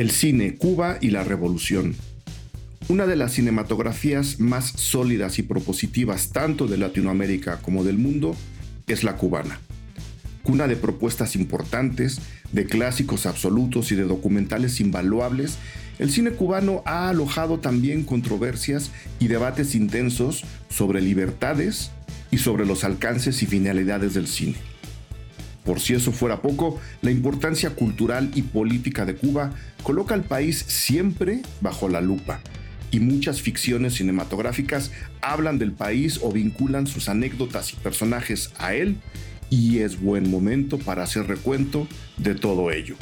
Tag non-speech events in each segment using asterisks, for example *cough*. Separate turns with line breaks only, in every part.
El cine, Cuba y la revolución. Una de las cinematografías más sólidas y propositivas tanto de Latinoamérica como del mundo es la cubana. Cuna de propuestas importantes, de clásicos absolutos y de documentales invaluables, el cine cubano ha alojado también controversias y debates intensos sobre libertades y sobre los alcances y finalidades del cine. Por si eso fuera poco, la importancia cultural y política de Cuba coloca al país siempre bajo la lupa, y muchas ficciones cinematográficas hablan del país o vinculan sus anécdotas y personajes a él, y es buen momento para hacer recuento de todo ello.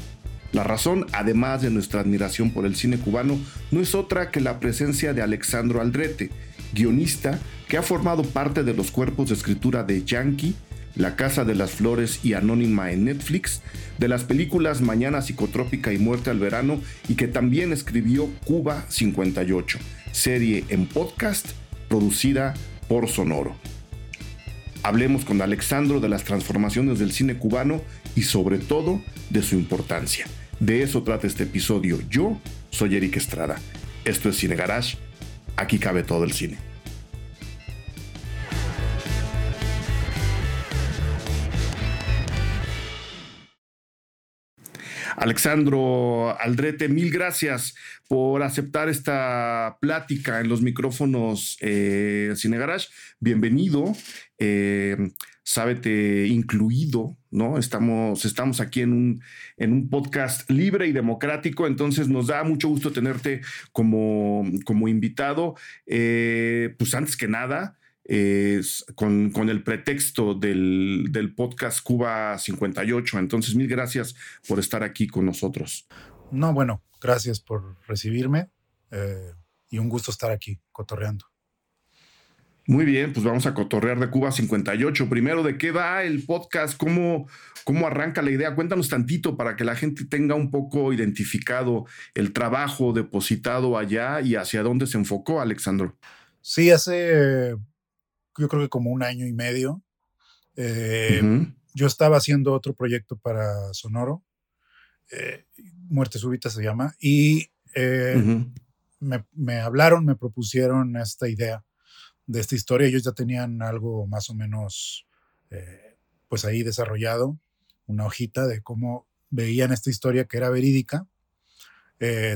La razón, además de nuestra admiración por el cine cubano, no es otra que la presencia de Alexandro Aldrete, guionista que ha formado parte de los cuerpos de escritura de Yankee, La Casa de las Flores y Anónima en Netflix, de las películas Mañana Psicotrópica y Muerte al Verano y que también escribió Cuba 58, serie en podcast producida por Sonoro. Hablemos con Alexandro de las transformaciones del cine cubano y sobre todo de su importancia. De eso trata este episodio. Yo soy Eric Estrada. Esto es Cine Garage. Aquí cabe todo el cine. Alexandro Aldrete, mil gracias por aceptar esta plática en los micrófonos eh, Cine Garage. Bienvenido. Eh, sábete incluido, ¿no? Estamos, estamos aquí en un, en un podcast libre y democrático, entonces nos da mucho gusto tenerte como, como invitado. Eh, pues antes que nada, con, con, el pretexto del, del, podcast Cuba 58. Entonces, mil gracias por estar aquí con nosotros.
No, bueno, gracias por recibirme eh, y un gusto estar aquí cotorreando.
Muy bien, pues vamos a cotorrear de Cuba 58. Primero, ¿de qué va el podcast? ¿Cómo, ¿Cómo arranca la idea? Cuéntanos tantito para que la gente tenga un poco identificado el trabajo depositado allá y hacia dónde se enfocó, Alexandro.
Sí, hace yo creo que como un año y medio. Eh, yo estaba haciendo otro proyecto para Sonoro, eh, Muerte Súbita se llama, y eh, me, hablaron, me propusieron esta idea de esta historia. Ellos ya tenían algo más o menos, pues ahí desarrollado, una hojita de cómo veían esta historia que era verídica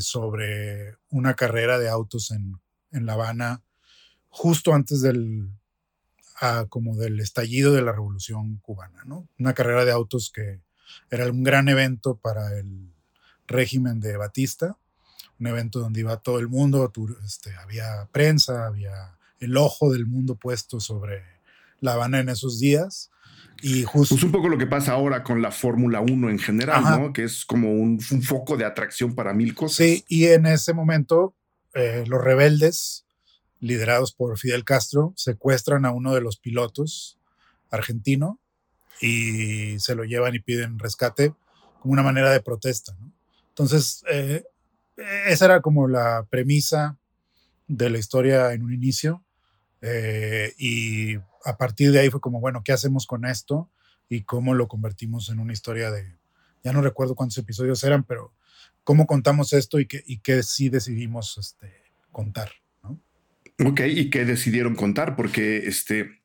sobre una carrera de autos en, en La Habana justo antes del como del estallido de la revolución cubana, ¿no? Una carrera de autos que era un gran evento para el régimen de Batista, un evento donde iba todo el mundo, este, había prensa, había el ojo del mundo puesto sobre La Habana en esos días. Y justo...
Pues un poco lo que pasa ahora con la Fórmula 1 en general, ¿no? Que es como un, foco de atracción para mil cosas.
Sí, y en ese momento eh, los rebeldes liderados por Fidel Castro, secuestran a uno de los pilotos argentino y se lo llevan y piden rescate como una manera de protesta. Entonces, eh, esa era como la premisa de la historia en un inicio. Eh, y a partir de ahí fue como, bueno, ¿qué hacemos con esto? Y cómo lo convertimos en una historia de, ya no recuerdo cuántos episodios eran, pero cómo contamos esto y qué, y qué sí decidimos este, contar.
Ok, ¿y qué decidieron contar? Porque este,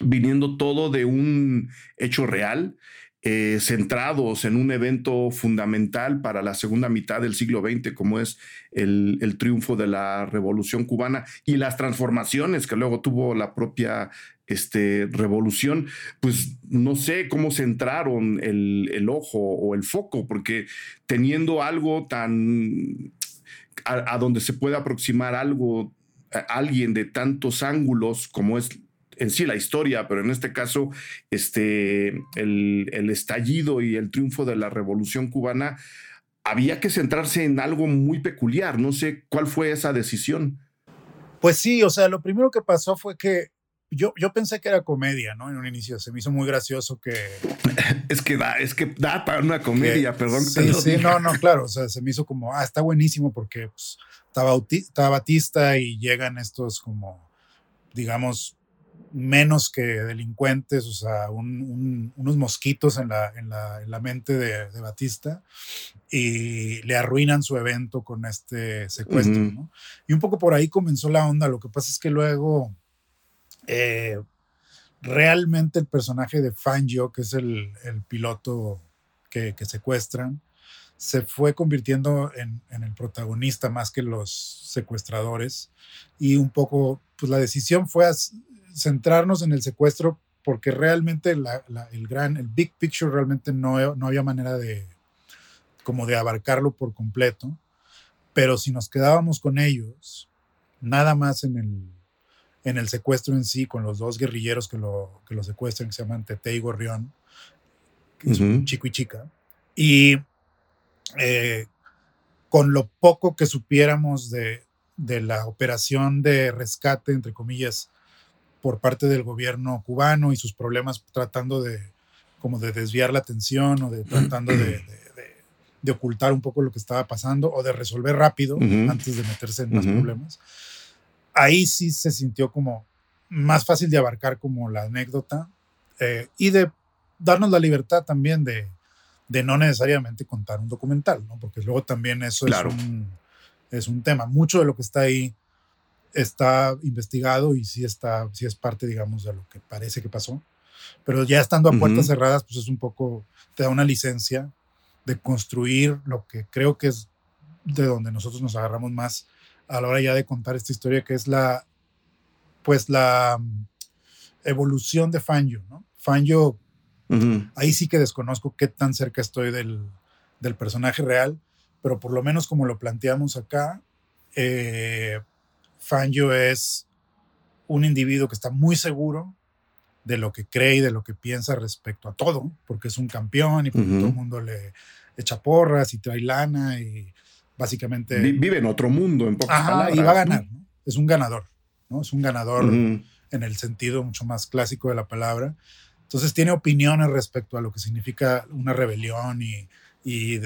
viniendo todo de un hecho real, eh, centrados en un evento fundamental para la segunda mitad del siglo XX, como es el, triunfo de la Revolución cubana y las transformaciones que luego tuvo la propia este, revolución, pues no sé cómo centraron el, el ojo o el foco, porque teniendo algo tan a, donde se puede aproximar algo alguien de tantos ángulos como es en sí la historia, pero en este caso este, el, el estallido y el triunfo de la revolución cubana, había que centrarse en algo muy peculiar. No sé cuál fue esa decisión.
Pues sí, o sea, lo primero que pasó fue que yo, yo pensé que era comedia, ¿no? En un inicio se me hizo muy gracioso que... *laughs*
es que da, es que da para una comedia, perdón.
Sí, sí, no, no, claro, o sea, se me hizo como, ah, está buenísimo porque pues, está, Batista y llegan estos como, digamos, menos que delincuentes, o sea, unos mosquitos en la, en la, mente de, Batista y le arruinan su evento con este secuestro. ¿no? Y un poco por ahí comenzó la onda. Lo que pasa es que luego eh, realmente el personaje de Fangio, que es el, piloto que, secuestran, se fue convirtiendo en, en, el protagonista más que los secuestradores. Y un poco, pues la decisión fue centrarnos en el secuestro porque realmente el gran, el big picture realmente no, no había manera de, como de abarcarlo por completo. Pero si nos quedábamos con ellos, nada más en el, en el secuestro en sí, con los dos guerrilleros que lo, que lo secuestran, que se llaman Tete y Gorrión, que es un chico y chica, y eh, con lo poco que supiéramos de, de la operación de rescate, entre comillas, por parte del gobierno cubano y sus problemas tratando de como de desviar la atención o de tratando de, de, ocultar un poco lo que estaba pasando o de resolver rápido antes de meterse en más problemas. Ahí sí se sintió como más fácil de abarcar como la anécdota eh, y de darnos la libertad también de, de no necesariamente contar un documental, ¿no? porque luego también eso es, un, es un tema. Mucho de lo que está ahí está investigado y sí, está, sí es parte, digamos, de lo que parece que pasó. Pero ya estando a puertas cerradas, pues es un poco, te da una licencia de construir lo que creo que es de donde nosotros nos agarramos más a la hora ya de contar esta historia, que es la, pues la mm, evolución de Fangio, ¿no? Fangio, ahí sí que desconozco qué tan cerca estoy del, del, personaje real, pero por lo menos como lo planteamos acá, eh, Fangio es un individuo que está muy seguro de lo que cree y de lo que piensa respecto a todo, porque es un campeón y todo el mundo le echa porras y trae lana y básicamente...
Vive en otro mundo, en pocas palabras.
Y va a ganar, ¿no? Es un ganador, ¿no? Es un ganador en el sentido mucho más clásico de la palabra. Entonces tiene opiniones respecto a lo que significa una rebelión y, y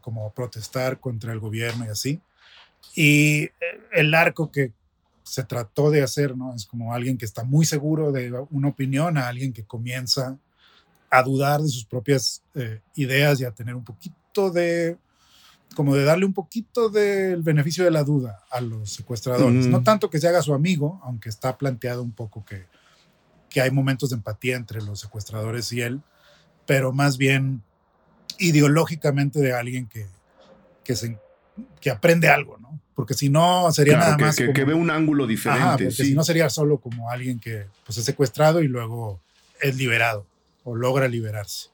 como protestar contra el gobierno y así. Y eh, el arco que se trató de hacer, ¿no? Es como alguien que está muy seguro de una opinión a alguien que comienza a dudar de sus propias eh, ideas y a tener un poquito de, como de darle un poquito del beneficio de la duda a los secuestradores. No tanto que se haga su amigo, aunque está planteado un poco que, que hay momentos de empatía entre los secuestradores y él, pero más bien ideológicamente de alguien que, que, se, que aprende algo, ¿no? Porque si no sería nada más.
Que, que, ve un ángulo diferente. porque
si no sería solo como alguien que pues, es secuestrado y luego es liberado o logra liberarse.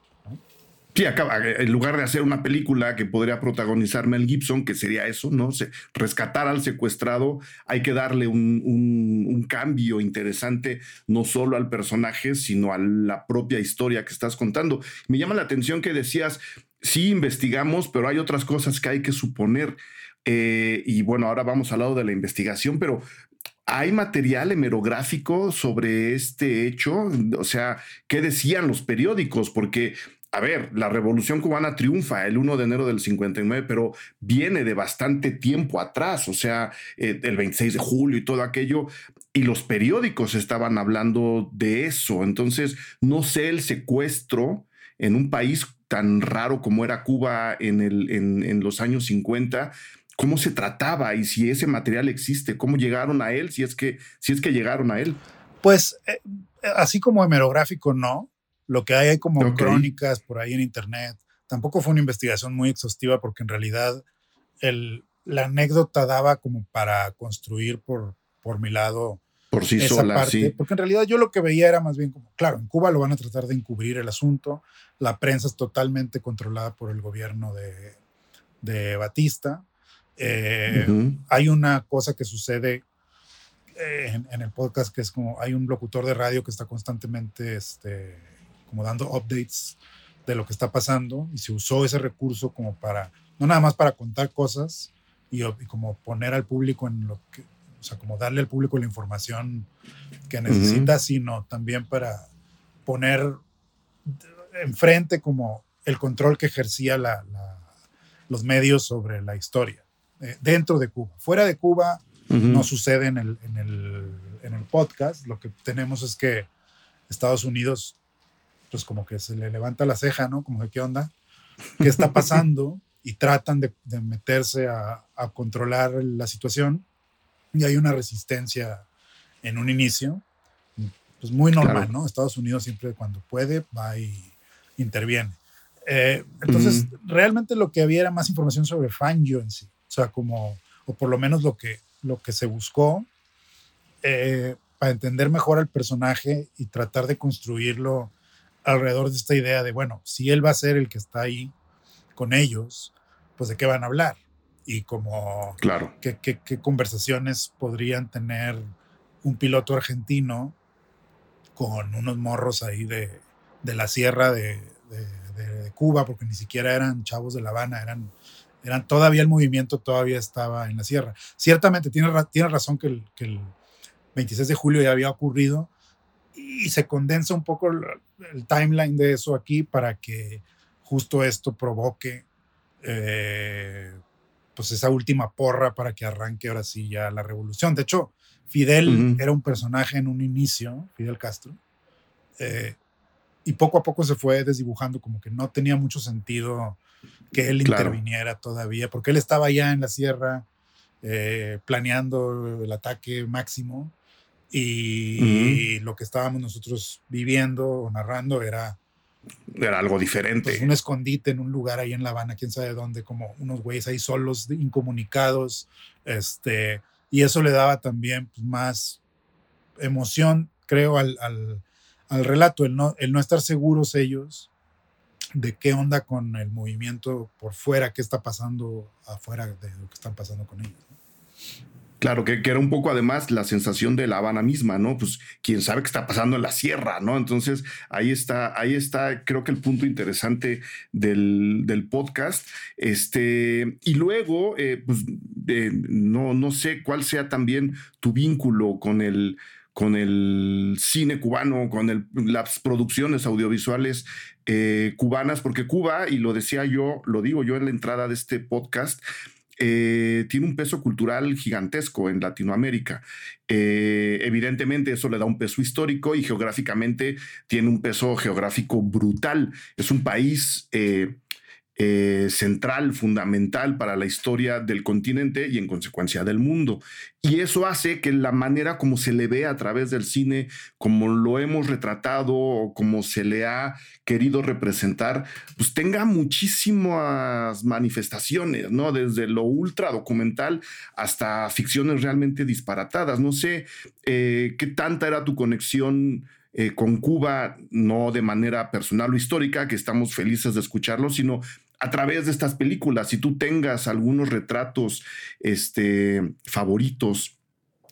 Sí, acaba, en lugar de hacer una película que podría protagonizar Mel Gibson, que sería eso, ¿no? rescatar al secuestrado, hay que darle un, un, cambio interesante, no solo al personaje, sino a la propia historia que estás contando. Me llama la atención que decías, sí investigamos, pero hay otras cosas que hay que suponer. Eh, y bueno, ahora vamos al lado de la investigación, pero ¿hay material hemerográfico sobre este hecho? O sea, ¿qué decían los periódicos? Porque a ver, la revolución cubana triunfa el 1 de enero del 59, pero viene de bastante tiempo atrás, o sea, eh, el 26 de julio y todo aquello, y los periódicos estaban hablando de eso. Entonces, no sé el secuestro en un país tan raro como era Cuba en, los años 50, cómo se trataba y si ese material existe, cómo llegaron a él, si es que, si es que llegaron a él.
Pues eh, así como hemerográfico, no. Lo que hay, hay como crónicas por ahí en internet. Tampoco fue una investigación muy exhaustiva porque en realidad el, la anécdota daba como para construir por, por mi lado
por sí sola, sí.
Porque en realidad yo lo que veía era más bien como, claro, en Cuba lo van a tratar de encubrir el asunto, la prensa es totalmente controlada por el gobierno de, de Batista. Eh, hay una cosa que sucede eh, en, el podcast que es como, hay un locutor de radio que está constantemente este, como dando updates de lo que está pasando y se usó ese recurso como para, no nada más para contar cosas y, y como poner al público en lo que, o sea, como darle al público la información que necesita, sino también para poner enfrente como el control que ejercía la, los medios sobre la historia eh, dentro de Cuba. Fuera de Cuba no sucede en el, en, el, en el podcast, lo que tenemos es que Estados Unidos, pues como que se le levanta la ceja, ¿no? Como de qué onda, qué está pasando *laughs* y tratan de, meterse a, controlar la situación y hay una resistencia en un inicio, pues muy normal, ¿no? Estados Unidos siempre cuando puede va y interviene. Eh, entonces, realmente lo que había era más información sobre Fangio en sí, o sea, como, o por lo menos lo que, lo que se buscó eh, para entender mejor al personaje y tratar de construirlo alrededor de esta idea de, bueno, si él va a ser el que está ahí con ellos, pues de qué van a hablar y como
claro.
qué, qué, qué conversaciones podrían tener un piloto argentino con unos morros ahí de, de la sierra de, de, Cuba, porque ni siquiera eran chavos de La Habana, eran, eran todavía el movimiento todavía estaba en la sierra. Ciertamente tiene, tiene razón que el, que el 26 de julio ya había ocurrido y se condensa un poco el, el timeline de eso aquí para que justo esto provoque eh, pues esa última porra para que arranque ahora sí ya la revolución. De hecho, Fidel era un personaje en un inicio, Fidel Castro, eh, y poco a poco se fue desdibujando como que no tenía mucho sentido que él interviniera todavía, porque él estaba ya en la sierra eh, planeando el ataque máximo y, lo que estábamos nosotros viviendo o narrando era
era algo diferente.
Pues, un escondite en un lugar ahí en La Habana, quién sabe dónde, como unos güeyes ahí solos, incomunicados, este, y eso le daba también pues, más emoción, creo, al, al, relato, el no, el no estar seguros ellos de qué onda con el movimiento por fuera, qué está pasando afuera de lo que están pasando con ellos.
Claro, que, era un poco además la sensación de La Habana misma, ¿no? Pues quién sabe qué está pasando en la sierra, ¿no? Entonces ahí está, ahí está, creo que el punto interesante del, podcast. Este, y luego, eh, pues no, no sé cuál sea también tu vínculo con el, con el cine cubano, con las producciones audiovisuales eh, cubanas, porque Cuba, y lo decía yo, lo digo yo en la entrada de este podcast, eh, tiene un peso cultural gigantesco en Latinoamérica. Eh, evidentemente eso le da un peso histórico y geográficamente tiene un peso geográfico brutal. Es un país eh, eh, central, fundamental para la historia del continente y en consecuencia del mundo. Y eso hace que la manera como se le ve a través del cine, como lo hemos retratado o como se le ha querido representar, pues tenga muchísimas manifestaciones, ¿no? Desde lo ultra documental hasta ficciones realmente disparatadas. No sé eh, qué tanta era tu conexión. Eh, con Cuba, no de manera personal o histórica, que estamos felices de escucharlo, sino a través de estas películas. Si tú tengas algunos retratos este, favoritos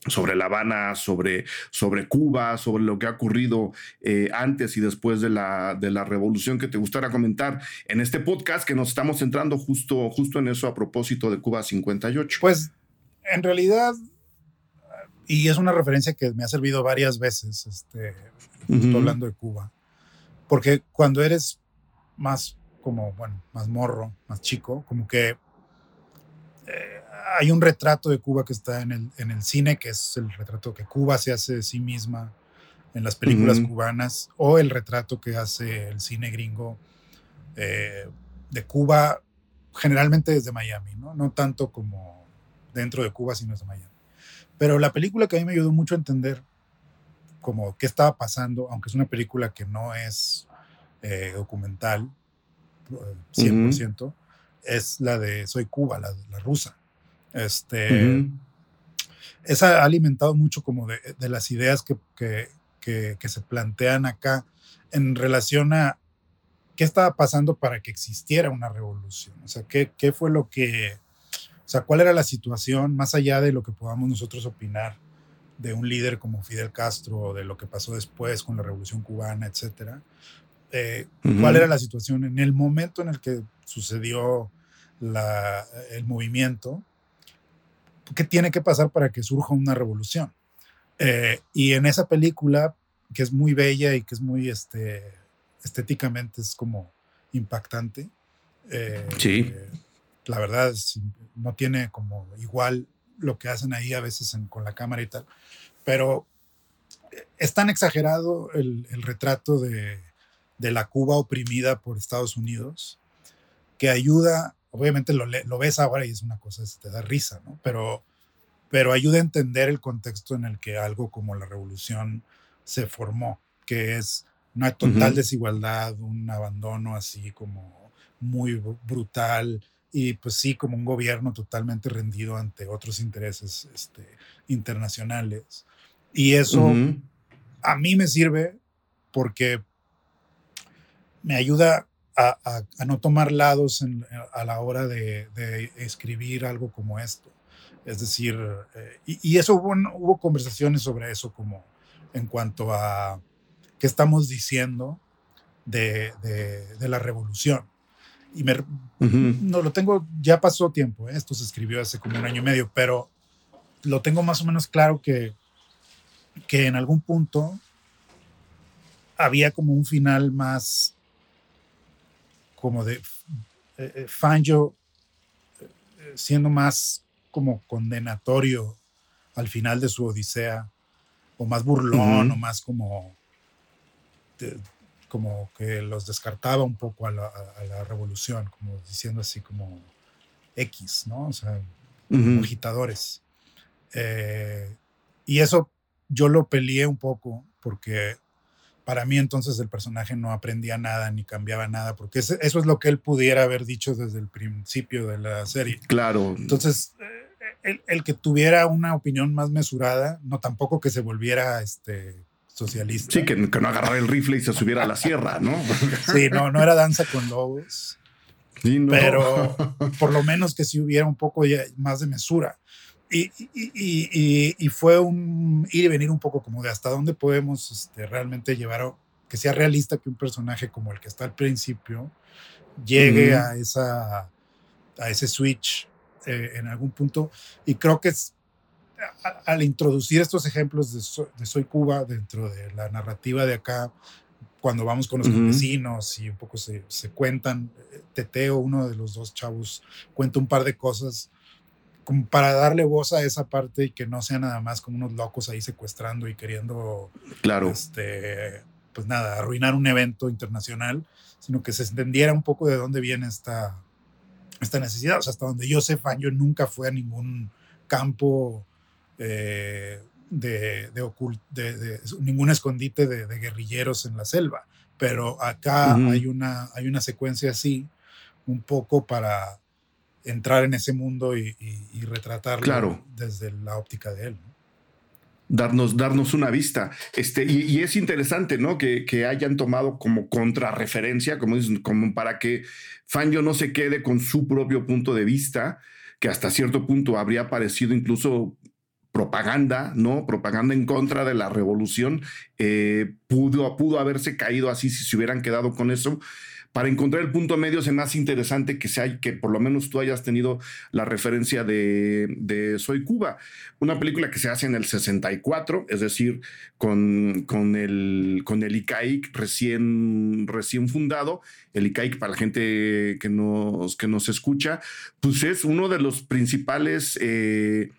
sobre La Habana, sobre, sobre Cuba, sobre lo que ha ocurrido eh, antes y después de la, de la revolución que te gustara comentar en este podcast que nos estamos centrando justo, justo en eso a propósito de Cuba 58.
Pues en realidad, y es una referencia que me ha servido varias veces, este, hablando de Cuba, porque cuando eres más como, bueno, más morro, más chico, como que eh, hay un retrato de Cuba que está en el, en el, cine, que es el retrato que Cuba se hace de sí misma en las películas cubanas, o el retrato que hace el cine gringo eh, de Cuba, generalmente desde Miami, ¿no? no tanto como dentro de Cuba, sino desde Miami. Pero la película que a mí me ayudó mucho a entender como qué estaba pasando, aunque es una película que no es eh, documental, 100%, es la de Soy Cuba, la, la rusa. Este, Esa ha alimentado mucho como de, de las ideas que, que, que, se plantean acá en relación a qué estaba pasando para que existiera una revolución. O sea, qué, qué fue lo que, o sea, cuál era la situación más allá de lo que podamos nosotros opinar de un líder como Fidel Castro de lo que pasó después con la revolución cubana, etcétera eh, cuál era la situación en el momento en el que sucedió la, el movimiento, qué tiene que pasar para que surja una revolución. Eh, y en esa película, que es muy bella y que es muy este, estéticamente es como impactante.
Eh, sí.
la verdad no tiene como igual lo que hacen ahí a veces con la cámara y tal, pero es tan exagerado el, retrato de, la Cuba oprimida por Estados Unidos que ayuda, obviamente lo, lo ves ahora y es una cosa, te da risa, ¿no? Pero, pero ayuda a entender el contexto en el que algo como la revolución se formó, que es una total desigualdad, un abandono así como muy brutal y pues sí, como un gobierno totalmente rendido ante otros intereses este, internacionales. Y eso a mí me sirve porque me ayuda a, no tomar lados a la hora de, escribir algo como esto. Es decir, eh, y, eso hubo, hubo conversaciones sobre eso como en cuanto a qué estamos diciendo de, la revolución. Y me, no lo tengo, ya pasó tiempo, ¿eh? esto se escribió hace como un año y medio, pero lo tengo más o menos claro que, que en algún punto había como un final más como de eh, eh Fangio eh, siendo más como condenatorio al final de su odisea o más burlón o más como como que los descartaba un poco a la, revolución, como diciendo así como X, ¿no? O sea, agitadores. Eh, y eso yo lo peleé un poco porque para mí entonces el personaje no aprendía nada ni cambiaba nada, porque eso es lo que él pudiera haber dicho desde el principio de la serie.
Claro.
Entonces, eh, el, que tuviera una opinión más mesurada, no tampoco que se volviera este socialista.
Sí, que, no agarrara el rifle y se subiera a la sierra, ¿no? *laughs*
sí, no, no era danza con lobos. Sí, no. Pero por lo menos que sí hubiera un poco más de mesura. Y, y, y, fue un ir y venir un poco como de hasta dónde podemos este, realmente llevar, que sea realista que un personaje como el que está al principio llegue a, esa, a ese switch eh, en algún punto. Y creo que es, al introducir estos ejemplos de, Soy Cuba dentro de la narrativa de acá, cuando vamos con los vecinos y un poco se, se, cuentan, eh, Teteo, uno de los dos chavos, cuenta un par de cosas como para darle voz a esa parte y que no sea nada más como unos locos ahí secuestrando y queriendo,
claro.
este, pues nada, arruinar un evento internacional, sino que se entendiera un poco de dónde viene esta, esta necesidad. O sea, hasta donde yo sé, yo nunca fue a ningún campo eh, de, de, ningún escondite de, guerrilleros en la selva, pero acá hay, una, hay una secuencia así, un poco para entrar en ese mundo y, retratarlo desde la óptica de él.
Darnos, darnos una vista. Este, y, es interesante, ¿no? Que, que, hayan tomado como contrarreferencia, como como para que Fangio no se quede con su propio punto de vista, que hasta cierto punto habría parecido incluso propaganda, ¿no? Propaganda en contra de la revolución. Eh, pudo, pudo haberse caído así si se hubieran quedado con eso para encontrar el punto medio es más interesante que, sea, que por lo menos tú hayas tenido la referencia de, Soy Cuba, una película que se hace en el 64, es decir, con, con, el, con el ICAIC recién, recién fundado. El ICAIC, para la gente que nos, que nos escucha, pues es uno de los principales... Eh,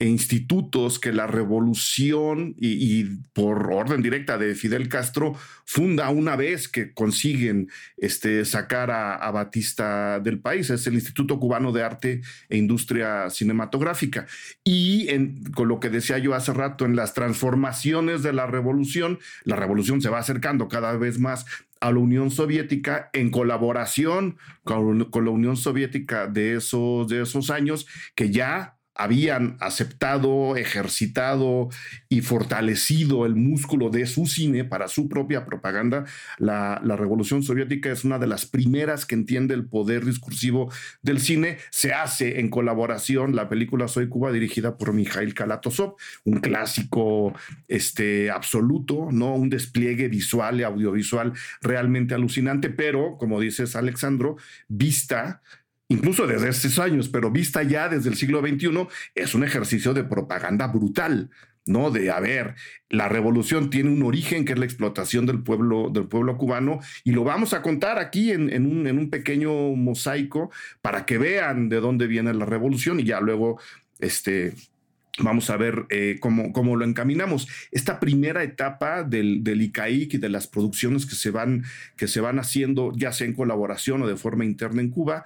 e institutos que la revolución y, por orden directa de Fidel Castro funda una vez que consiguen este, sacar a, Batista del país. Es el Instituto Cubano de Arte e Industria Cinematográfica. Y con lo que decía yo hace rato, en las transformaciones de la revolución, la revolución se va acercando cada vez más a la Unión Soviética en colaboración con, con la Unión Soviética de esos, de esos años que ya habían aceptado, ejercitado y fortalecido el músculo de su cine para su propia propaganda. La, Revolución Soviética es una de las primeras que entiende el poder discursivo del cine. Se hace en colaboración la película Soy Cuba, dirigida por Mikhail Kalatozov, un clásico este, absoluto, ¿no? un despliegue visual y audiovisual realmente alucinante, pero, como dices, Alexandro, vista incluso desde estos años, pero vista ya desde el siglo XXI, es un ejercicio de propaganda brutal, ¿no? De, a ver, la revolución tiene un origen que es la explotación del pueblo, del pueblo cubano y lo vamos a contar aquí en, un, en un pequeño mosaico para que vean de dónde viene la revolución y ya luego, este, Vamos a ver eh, cómo, cómo, lo encaminamos. Esta primera etapa del, del ICAIC y de las producciones que se, van, que se van haciendo, ya sea en colaboración o de forma interna en Cuba,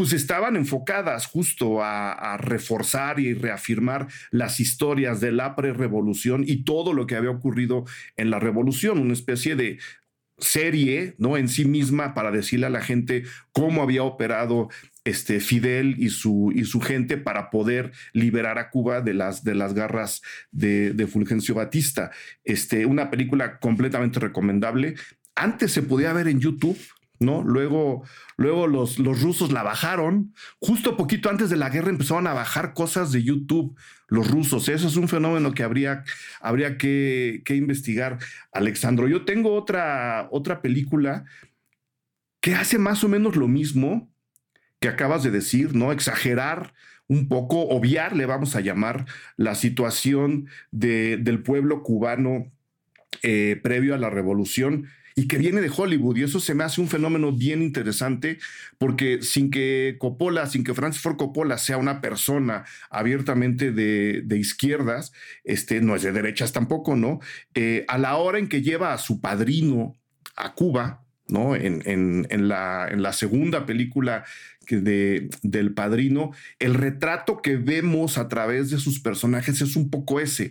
pues estaban enfocadas justo a, reforzar y reafirmar las historias de la pre-revolución y todo lo que había ocurrido en la revolución, una especie de serie, ¿no? En sí misma para decirle a la gente cómo había operado este Fidel y su, y su gente para poder liberar a Cuba de las, de las garras de, de Fulgencio Batista. Este, una película completamente recomendable. Antes se podía ver en YouTube, ¿no? Luego, luego los, los rusos la bajaron. Justo poquito antes de la guerra empezaron a bajar cosas de YouTube los rusos. Eso es un fenómeno que habría, habría que, que investigar, Alexandro. Yo tengo otra, otra película que hace más o menos lo mismo que acabas de decir, ¿no? Exagerar un poco, obviar, le vamos a llamar, la situación de, del pueblo cubano eh, previo a la revolución y que viene de Hollywood. Y eso se me hace un fenómeno bien interesante porque sin que Coppola, sin que Francis Ford Coppola sea una persona abiertamente de, izquierdas, este, no es de derechas tampoco, ¿no? Eh, a la hora en que lleva a su padrino a Cuba, ¿no? En, la segunda película de, del padrino, el retrato que vemos a través de sus personajes es un poco ese.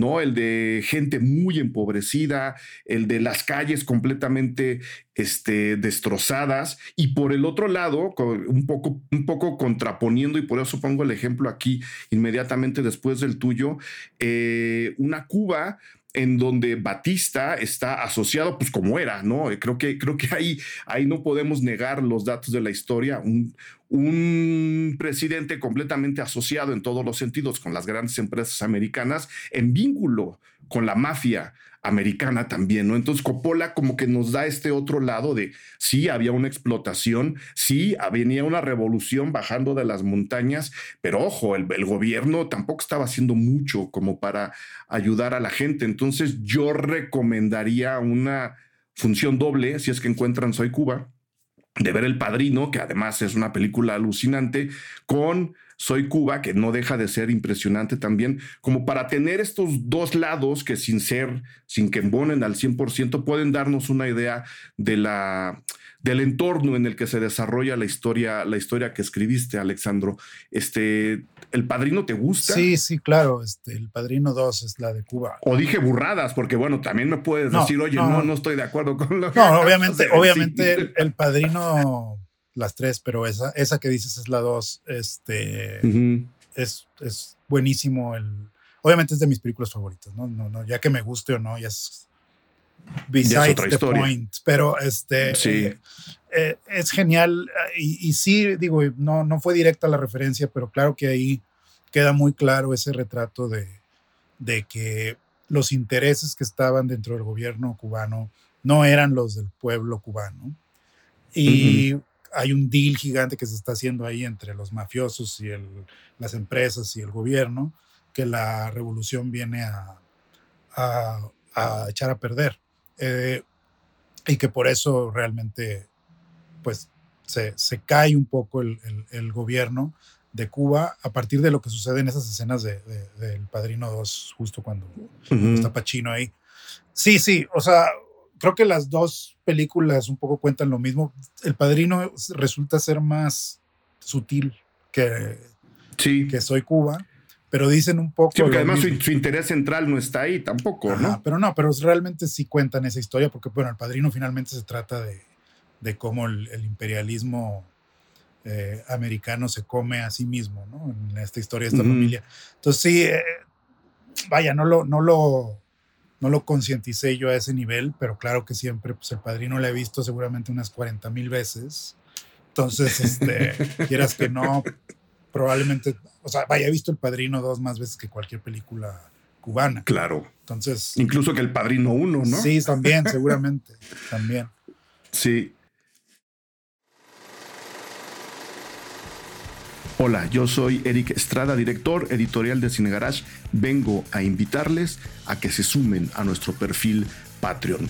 ¿No? El de gente muy empobrecida, el de las calles completamente este, destrozadas, y por el otro lado, un poco, un poco contraponiendo, y por eso pongo el ejemplo aquí inmediatamente después del tuyo, eh, una Cuba en donde Batista está asociado, pues como era, ¿no? Creo que, creo que ahí, ahí no podemos negar los datos de la historia. Un, un presidente completamente asociado en todos los sentidos con las grandes empresas americanas, en vínculo con la mafia americana también, ¿no? Entonces Coppola como que nos da este otro lado de, sí, había una explotación, sí, venía una revolución bajando de las montañas, pero ojo, el, el gobierno tampoco estaba haciendo mucho como para ayudar a la gente. Entonces yo recomendaría una función doble, si es que encuentran Soy Cuba, de ver El Padrino, que además es una película alucinante, con Soy Cuba, que no deja de ser impresionante también, como para tener estos dos lados que sin ser, sin que embonen al 100%, pueden darnos una idea de la del entorno en el que se desarrolla la historia, la historia que escribiste, Alexandro. Este, ¿El Padrino te gusta?
Sí, sí, claro. Este, el Padrino 2 es la de Cuba.
O dije burradas, porque bueno, también me puedes decir, oye, no, no, estoy de acuerdo con lo
que. No, obviamente, obviamente el, Padrino, las tres, pero esa, esa que dices es la 2. Este es, es buenísimo. El, obviamente es de mis películas favoritas, ¿no? No, no, ya que me guste o no, ya es besides the point. Pero este eh, eh, es genial. Y, sí, digo, no, no fue directa la referencia, pero claro que ahí queda muy claro ese retrato de, de que los intereses que estaban dentro del gobierno cubano no eran los del pueblo cubano. Y hay un deal gigante que se está haciendo ahí entre los mafiosos y el, las empresas y el gobierno, que la revolución viene a, a echar a perder. Eh, y que por eso realmente pues se, se cae un poco el, el, gobierno de Cuba a partir de lo que sucede en esas escenas del de, Padrino 2, justo cuando está Pacino ahí. Sí, sí, o sea, creo que las dos películas un poco cuentan lo mismo. El Padrino resulta ser más sutil que,
sí.
que Soy Cuba pero dicen un poco.
Sí, porque además su, interés central no está ahí tampoco, ¿no?
Pero no, pero realmente sí cuentan esa historia, porque, bueno, el padrino finalmente se trata de, de cómo el, imperialismo eh, americano se come a sí mismo, ¿no? En esta historia de esta familia. Entonces, sí, eh, vaya, no lo, no lo, no lo concienticé yo a ese nivel, pero claro que siempre, pues el padrino lo he visto seguramente unas 40 mil veces. Entonces, este, *laughs* quieras que no, probablemente, o sea, vaya, he visto El Padrino dos más veces que cualquier película cubana.
Claro.
Entonces.
Incluso que El Padrino uno, ¿no?
Sí, también, seguramente. *laughs* también.
Sí. Hola, yo soy Eric Estrada, director editorial de Cine Garage. Vengo a invitarles a que se sumen a nuestro perfil Patreon.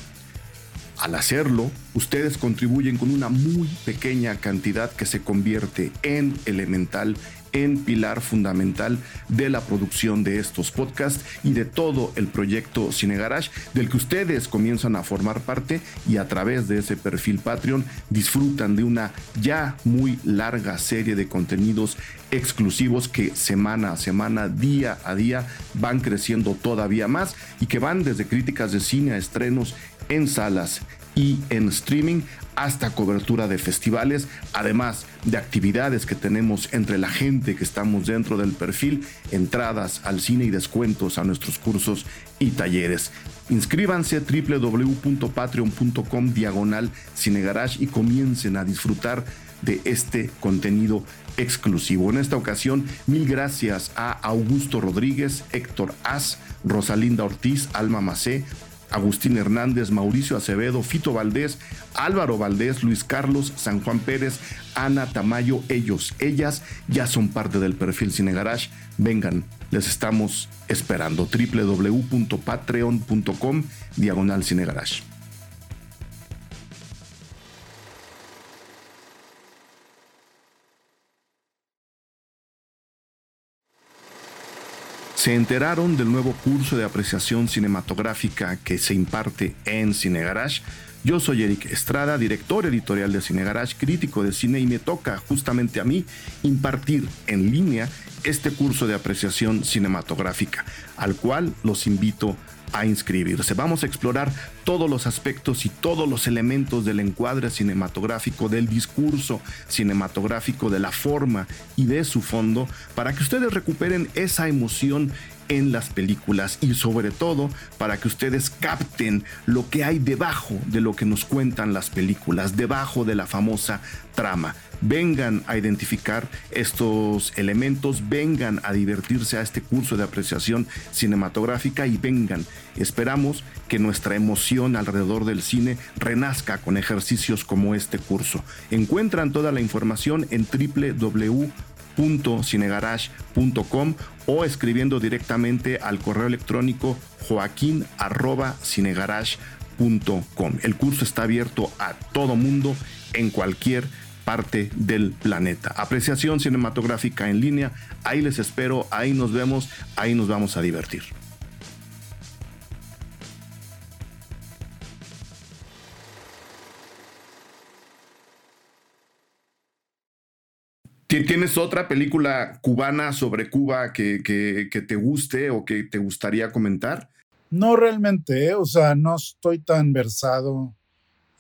Al hacerlo, ustedes contribuyen con una muy pequeña cantidad que se convierte en elemental en pilar fundamental de la producción de estos podcasts y de todo el proyecto Cine Garage, del que ustedes comienzan a formar parte y a través de ese perfil Patreon disfrutan de una ya muy larga serie de contenidos exclusivos que semana a semana, día a día van creciendo todavía más y que van desde críticas de cine a estrenos en salas y en streaming hasta cobertura de festivales, además de actividades que tenemos entre la gente que estamos dentro del perfil, entradas al cine y descuentos a nuestros cursos y talleres. Inscríbanse www.patreon.com diagonal cinegarage y comiencen a disfrutar de este contenido exclusivo. En esta ocasión, mil gracias a Augusto Rodríguez, Héctor As, Rosalinda Ortiz, Alma Macé, Agustín Hernández, Mauricio Acevedo, Fito Valdés, Álvaro Valdés, Luis Carlos, San Juan Pérez, Ana Tamayo, ellos, ellas ya son parte del perfil Cine Garage. Vengan, les estamos esperando. www.patreon.com diagonal Cine Garage. Se enteraron del nuevo curso de apreciación cinematográfica que se imparte en Cine Garage. Yo soy Eric Estrada, director editorial de Cine Garage, crítico de cine y me toca justamente a mí impartir en línea este curso de apreciación cinematográfica, al cual los invito a inscribirse. Vamos a explorar todos los aspectos y todos los elementos del encuadre cinematográfico, del discurso cinematográfico, de la forma y de su fondo, para que ustedes recuperen esa emoción en las películas y sobre todo para que ustedes capten lo que hay debajo de lo que nos cuentan las películas, debajo de la famosa trama vengan a identificar estos elementos, vengan a divertirse a este curso de apreciación cinematográfica y vengan. Esperamos que nuestra emoción alrededor del cine renazca con ejercicios como este curso. Encuentran toda la información en o escribiendo directamente al correo electrónico joaquín.cinegarage.com. El curso está abierto a todo mundo en cualquier parte del planeta. Apreciación cinematográfica en línea, ahí les espero, ahí nos vemos, ahí nos vamos a divertir. ¿Tienes otra película cubana sobre Cuba que, te guste o que te gustaría comentar?
No realmente, ¿eh? o sea, no estoy tan versado.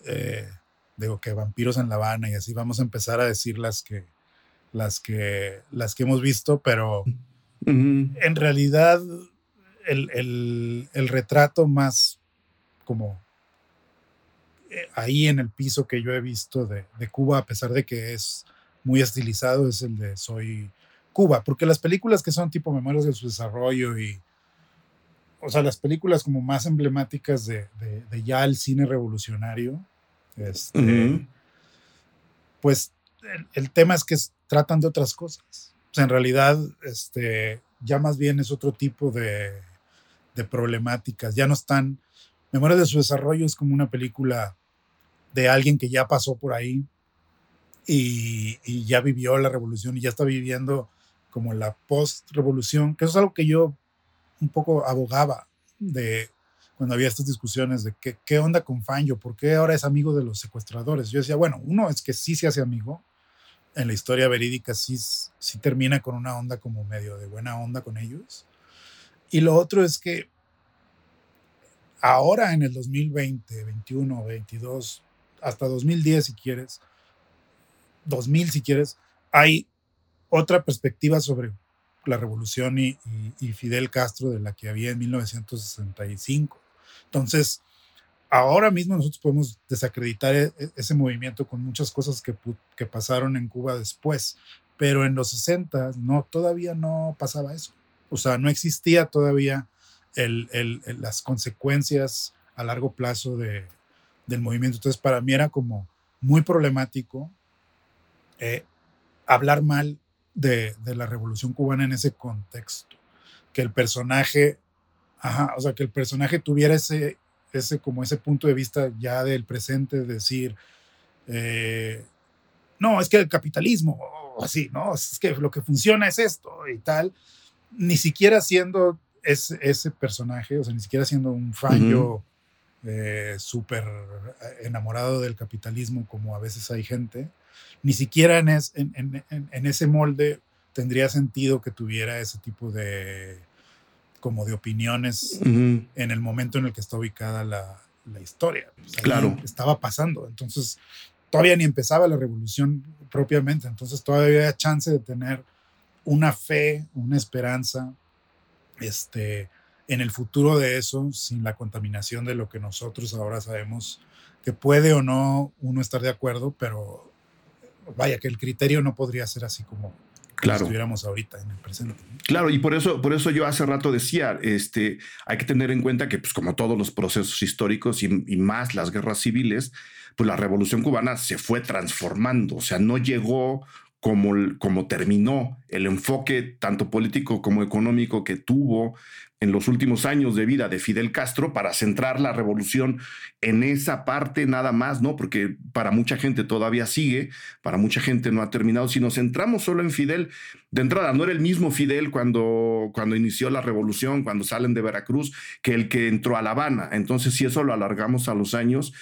Eh, digo que vampiros en La Habana y así vamos a empezar a decir las que, las que, las que hemos visto, pero en realidad el, retrato más como eh, ahí en el piso que yo he visto de, Cuba, a pesar de que es muy estilizado, es el de Soy Cuba, porque las películas que son tipo Memorias de su desarrollo y, o sea, las películas como más emblemáticas de, de ya el cine revolucionario, este, Pues el, tema es que tratan de otras cosas. en realidad, este, ya más bien es otro tipo de, problemáticas. Ya no están. Memoria de su desarrollo es como una película de alguien que ya pasó por ahí y, ya vivió la revolución y ya está viviendo como la post-revolución, que eso es algo que yo un poco abogaba de cuando había estas discusiones de qué onda con Fangio, por qué ahora es amigo de los secuestradores. Yo decía, bueno, uno es que sí se hace amigo, en la historia verídica sí, sí termina con una onda como medio de buena onda con ellos. Y lo otro es que ahora en el 2020, 21, 22, hasta 2010 si quieres, 2000 si quieres, hay otra perspectiva sobre la revolución y, Fidel Castro de la que había en 1965. Entonces, ahora mismo nosotros podemos desacreditar e, e, ese movimiento con muchas cosas que, que pasaron en Cuba después, pero en los 60 no, todavía no pasaba eso. O sea, no existía todavía el, el, las consecuencias a largo plazo de, del movimiento. Entonces, para mí era como muy problemático eh, hablar mal de, de, la revolución cubana en ese contexto. Que el personaje Ajá, o sea, que el personaje tuviera ese, ese, como ese punto de vista ya del presente, decir, eh, no, es que el capitalismo, o así, ¿no? Es que lo que funciona es esto y tal. Ni siquiera siendo ese, ese personaje, o sea, ni siquiera siendo un fan yo eh, súper enamorado del capitalismo como a veces hay gente, ni siquiera en, en, en, ese molde tendría sentido que tuviera ese tipo de como de opiniones en el momento en el que está ubicada la, la historia.
claro.
Estaba pasando. Entonces, todavía ni empezaba la revolución propiamente. Entonces, todavía había chance de tener una fe, una esperanza este, en el futuro de eso, sin la contaminación de lo que nosotros ahora sabemos que puede o no uno estar de acuerdo, pero vaya, que el criterio no podría ser así como, claro. estuviéramos ahorita en el presente.
Claro, y por eso, por eso yo hace rato decía, este, hay que tener en cuenta que, pues, como todos los procesos históricos y, más las guerras civiles, pues la revolución cubana se fue transformando, o sea, no llegó como, como terminó el enfoque tanto político como económico que tuvo en los últimos años de vida de Fidel Castro para centrar la revolución en esa parte nada más, ¿no? Porque para mucha gente todavía sigue, para mucha gente no ha terminado. Si nos centramos solo en Fidel, de entrada, no era el mismo Fidel cuando, cuando inició la revolución, cuando salen de Veracruz, que el que entró a La Habana. Entonces, si eso lo alargamos a los años,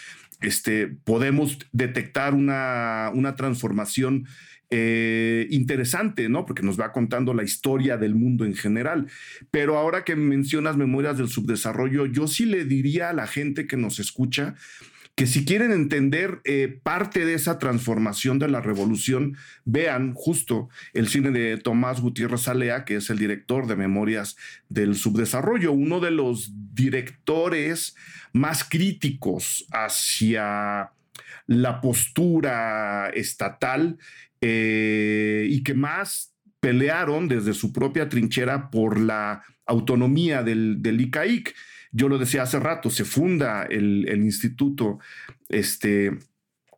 este, podemos detectar una, una transformación eh, interesante, ¿no? Porque nos va contando la historia del mundo en general. Pero ahora que mencionas memorias del subdesarrollo, yo sí le diría a la gente que nos escucha que si quieren entender eh, parte de esa transformación de la revolución, vean justo el cine de Tomás Gutiérrez Alea, que es el director de Memorias del Subdesarrollo, uno de los directores más críticos hacia la postura estatal eh, y que más pelearon desde su propia trinchera por la autonomía del, del ICAIC. Yo lo decía hace rato, se funda el, instituto, este,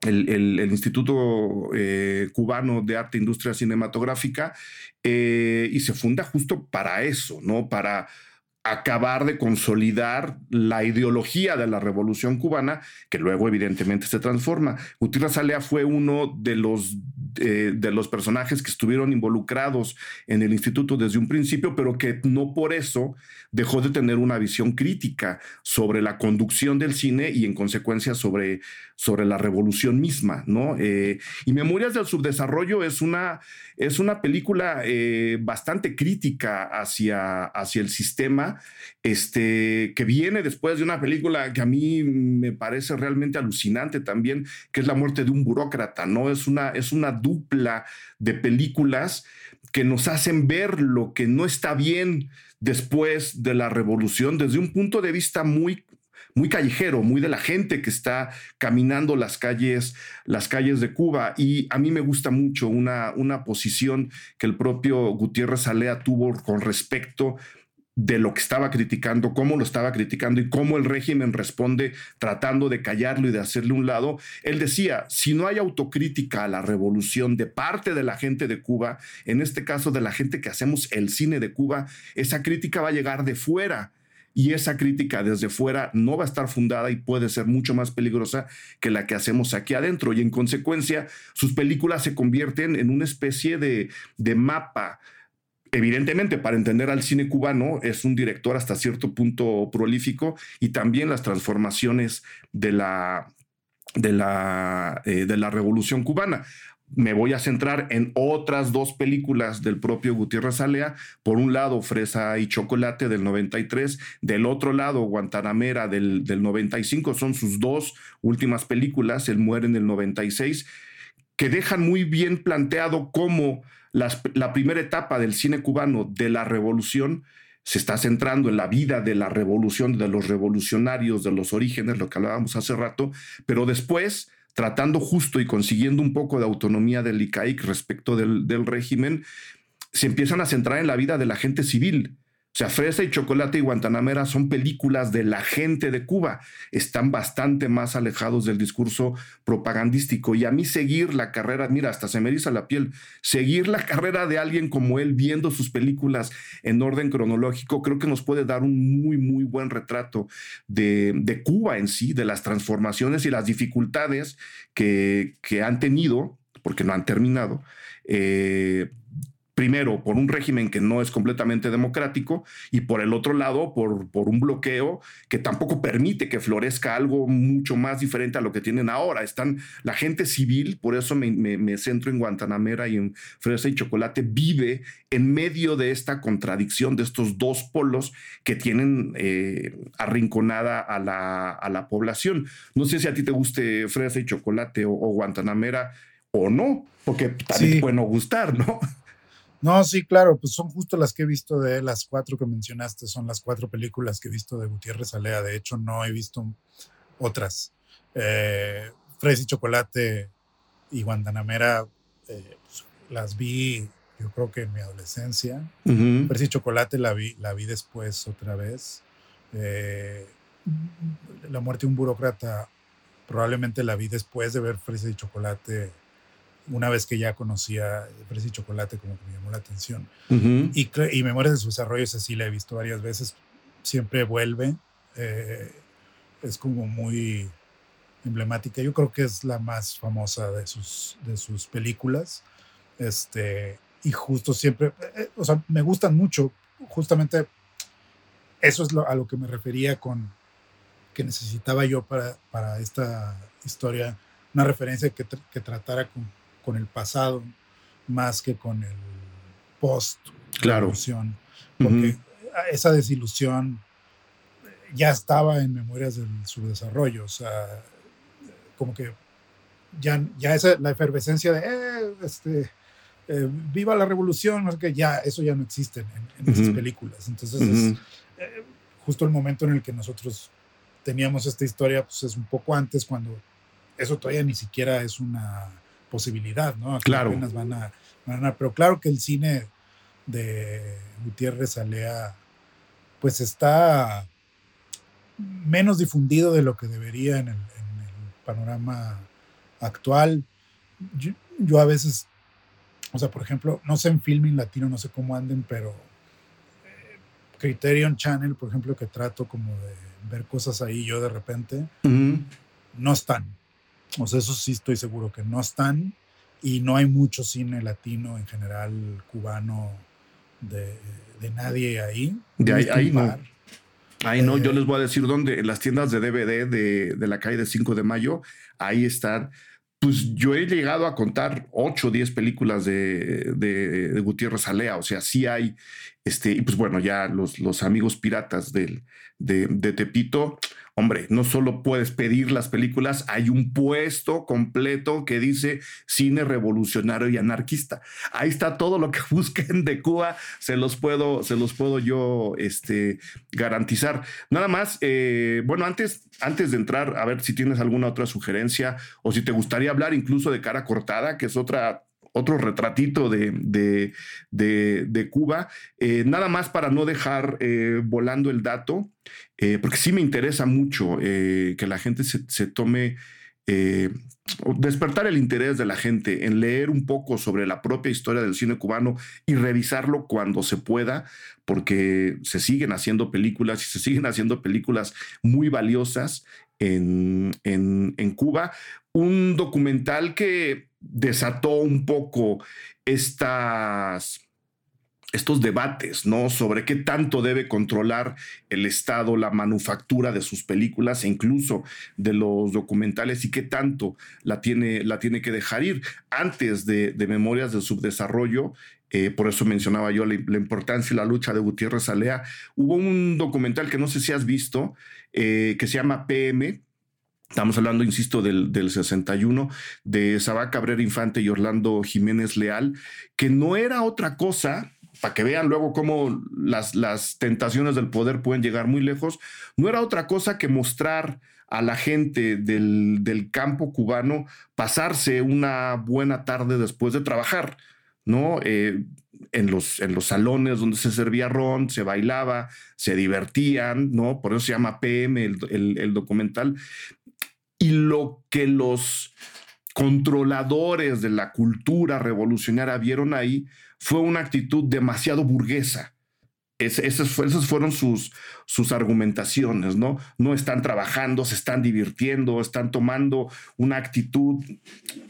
el, Instituto eh, Cubano de Arte e Industria Cinematográfica, eh, y se funda justo para eso, ¿no? Para acabar de consolidar la ideología de la revolución cubana, que luego evidentemente se transforma. Gutiérrez Alea fue uno de los, eh, de los personajes que estuvieron involucrados en el instituto desde un principio, pero que no por eso dejó de tener una visión crítica sobre la conducción del cine y en consecuencia sobre, sobre la revolución misma. ¿no? Eh, y Memorias del Subdesarrollo es una, es una película eh, bastante crítica hacia, hacia el sistema este, que viene después de una película que a mí me parece realmente alucinante también, que es La muerte de un burócrata, ¿no? Es una, es una dupla de películas que nos hacen ver lo que no está bien después de la revolución desde un punto de vista muy muy callejero, muy de la gente que está caminando las calles, las calles de Cuba. Y a mí me gusta mucho una, una posición que el propio Gutiérrez Alea tuvo con respecto de lo que estaba criticando, cómo lo estaba criticando y cómo el régimen responde tratando de callarlo y de hacerle un lado. Él decía, si no hay autocrítica a la revolución de parte de la gente de Cuba, en este caso de la gente que hacemos el cine de Cuba, esa crítica va a llegar de fuera. Y esa crítica desde fuera no va a estar fundada y puede ser mucho más peligrosa que la que hacemos aquí adentro. Y en consecuencia, sus películas se convierten en una especie de, de mapa Evidentemente, para entender al cine cubano, es un director hasta cierto punto prolífico y también las transformaciones de la, de la, eh, de la revolución cubana. Me voy a centrar en otras dos películas del propio Gutiérrez Alea. Por un lado, Fresa y Chocolate del 93, del otro lado, Guantanamera del, del 95. Son sus dos últimas películas, Él muere en el 96, que dejan muy bien planteado cómo la primera etapa del cine cubano de la revolución se está centrando en la vida de la revolución, de los revolucionarios, de los orígenes, lo que hablábamos hace rato, pero después, tratando justo y consiguiendo un poco de autonomía del ICAIC respecto del, del régimen, se empiezan a centrar en la vida de la gente civil, sea, Fresa y Chocolate y Guantanamera son películas de la gente de Cuba. Están bastante más alejados del discurso propagandístico. Y a mí seguir la carrera, mira, hasta se me eriza la piel, seguir la carrera de alguien como él viendo sus películas en orden cronológico, creo que nos puede dar un muy, muy buen retrato de, Cuba en sí, de las transformaciones y las dificultades que, que han tenido porque no han terminado, eh, primero por un régimen que no es completamente democrático y por el otro lado por, por un bloqueo que tampoco permite que florezca algo mucho más diferente a lo que tienen ahora. Están la gente civil, por eso me, centro en Guantanamera y en Fresa y Chocolate, vive en medio de esta contradicción de estos dos polos que tienen eh, arrinconada a la, a la, población. No sé si a ti te guste Fresa y Chocolate o, Guantanamera o no, porque también puede no gustar, ¿no?
No, sí, claro, pues son justo las que he visto de las cuatro que mencionaste, son las cuatro películas que he visto de Gutiérrez Alea. De hecho, no he visto otras. Eh, y Chocolate y Guantanamera eh, pues, las vi, yo creo que en mi adolescencia. Uh y Chocolate la vi, la vi después otra vez. Eh, la muerte de un burócrata probablemente la vi después de ver Fresa y Chocolate una vez que ya conocía Fresa y Chocolate, como que me llamó la atención. y, y Memorias de su desarrollo, esa sí la he visto varias veces, siempre vuelve. Eh, es como muy emblemática. Yo creo que es la más famosa de sus, de sus películas. Este, y justo siempre, eh, eh, o sea, me gustan mucho. Justamente eso es a lo que me refería con que necesitaba yo para, para esta historia, una referencia que, que tratara con con el pasado más que con el post
claro.
porque esa desilusión ya estaba en Memorias del Subdesarrollo, o sea, como que ya, ya esa, la efervescencia de, eh, este, eh, viva la revolución, que ya, eso ya no existe en, en esas películas. Entonces, es, eh, justo el momento en el que nosotros teníamos esta historia, pues es un poco antes, cuando eso todavía ni siquiera es una posibilidad, ¿no?
claro.
van a, pero claro que el cine de Gutiérrez Alea, pues está menos difundido de lo que debería en el, panorama actual. Yo, a veces, o sea, por ejemplo, no sé en filming latino, no sé cómo anden, pero eh, Criterion Channel, por ejemplo, que trato como de ver cosas ahí yo de repente, no están. O sea, eso sí estoy seguro que no están y no hay mucho cine latino en general cubano de, nadie ahí.
De ahí, ahí no. Ahí no, yo eh, les voy a decir dónde, en las tiendas de DVD de, de, la calle de 5 de mayo, ahí están. Pues yo he llegado a contar 8 o 10 películas de, de, Gutiérrez Alea, o sea, sí hay, este, y pues bueno, ya los, los amigos piratas del, de, Tepito, Hombre, no solo puedes pedir las películas, hay un puesto completo que dice cine revolucionario y anarquista. Ahí está todo lo que *laughs* busquen de Cuba, se los puedo, se los puedo yo este, garantizar. Nada más, eh, bueno, antes, antes de entrar, a ver si tienes alguna otra sugerencia o si te gustaría hablar incluso de cara cortada, que es otra otro retratito de, de, Cuba. Eh, nada más para no dejar eh, volando el dato, eh, porque sí me interesa mucho que la gente se, tome, despertar el interés de la gente en leer un poco sobre la propia historia del cine cubano y revisarlo cuando se pueda, porque se siguen haciendo películas y se siguen haciendo películas muy valiosas en, en Cuba. Un documental que desató un poco estas, estos debates, ¿no? Sobre qué tanto debe controlar el Estado la manufactura de sus películas e incluso de los documentales y qué tanto la tiene, la tiene que dejar ir. Antes de, Memorias del Subdesarrollo, eh, por eso mencionaba yo la, importancia y la lucha de Gutiérrez Alea, hubo un documental que no sé si has visto, eh, que se llama PM, Estamos hablando, insisto, del, del 61, de Sabá Cabrera Infante y Orlando Jiménez Leal, que no era otra cosa, para que vean luego cómo las, las tentaciones del poder pueden llegar muy lejos, no era otra cosa que mostrar a la gente del, del campo cubano pasarse una buena tarde después de trabajar, ¿no? Eh, en los, en los salones donde se servía ron, se bailaba, se divertían, ¿no? Por eso se llama PM el, el, el documental y lo que los controladores de la cultura revolucionaria vieron ahí fue una actitud demasiado burguesa, esas, fueron sus, sus argumentaciones, ¿no? No están trabajando, se están divirtiendo, están tomando una actitud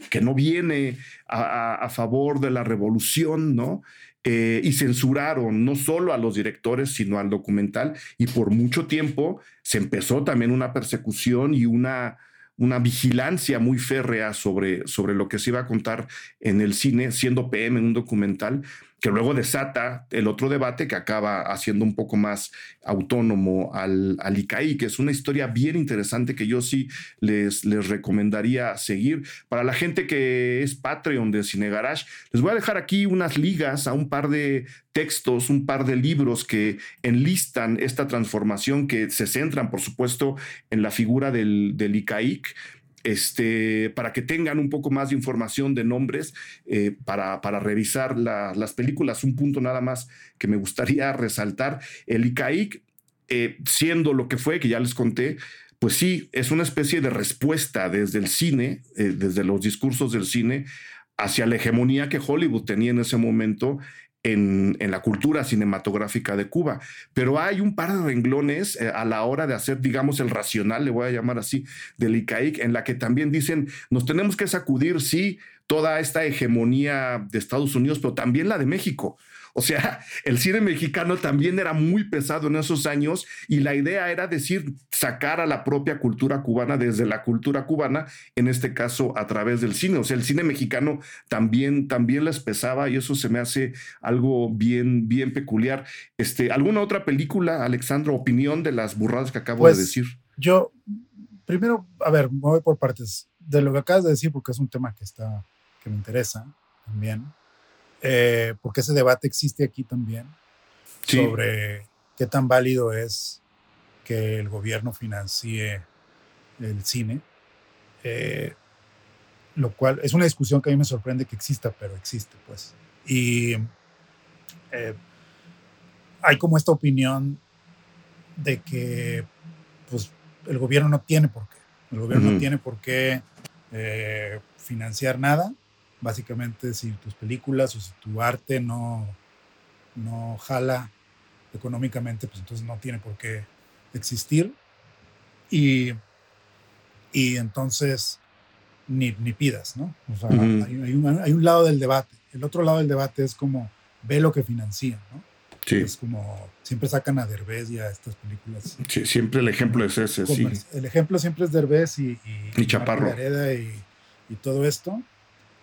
que no viene a, favor de la revolución, ¿no? Eh, y censuraron no solo a los directores, sino al documental, y por mucho tiempo se empezó también una persecución y una, una vigilancia muy férrea sobre, sobre lo que se iba a contar en el cine, siendo PM en un documental que luego desata el otro debate que acaba haciendo un poco más autónomo al, al ICAI, que es una historia bien interesante que yo sí les, les recomendaría seguir. Para la gente que es Patreon de Cine Garage, les voy a dejar aquí unas ligas a un par de textos, un par de libros que enlistan esta transformación, que se centran, por supuesto, en la figura del, del ICAIC este, para que tengan un poco más de información de nombres eh, para, para, revisar las películas. Un punto nada más que me gustaría *laughs* resaltar, el ICAIC, eh, siendo lo que fue, que ya les conté, pues sí, es una especie de respuesta desde el cine, eh, desde los discursos del cine, hacia la hegemonía que Hollywood tenía en ese momento en, la cultura cinematográfica de Cuba. Pero hay un par de renglones eh, a la hora de hacer, digamos, el racional, le voy a llamar así, del ICAIC, en la que también dicen, nos tenemos que sacudir, sí, toda esta hegemonía de Estados Unidos, pero también la de México. O sea, el cine mexicano también era muy pesado en esos años y la idea era decir, sacar a la propia cultura cubana desde la cultura cubana, en este caso a través del cine. O sea, el cine mexicano también, también les pesaba y eso se me hace algo bien, bien peculiar. Este, ¿Alguna otra película, Alexandro, opinión de las burradas que acabo de
pues,
decir?
Yo, primero, a ver, me voy por partes de lo que acabas de decir porque es un tema que está, que me interesa también. Eh, porque ese debate existe aquí también sobre qué tan válido es que el gobierno financie el cine, eh, lo cual es una discusión que a mí me sorprende que exista, pero existe, pues. Y eh, hay como esta opinión de que pues, el gobierno no tiene por qué. El gobierno no tiene por qué financiar nada básicamente si tus películas o si tu arte no, no jala económicamente, pues entonces no tiene por qué existir. Y, y entonces ni, ni pidas, ¿no? O sea, hay, un, lado del debate. El otro lado del debate es como ve lo que financian, ¿no? Sí. Es como siempre sacan a Derbez y a estas películas.
Sí, siempre el ejemplo es ese, sí.
El ejemplo siempre es Derbez y,
y, Chaparro.
Y, y todo esto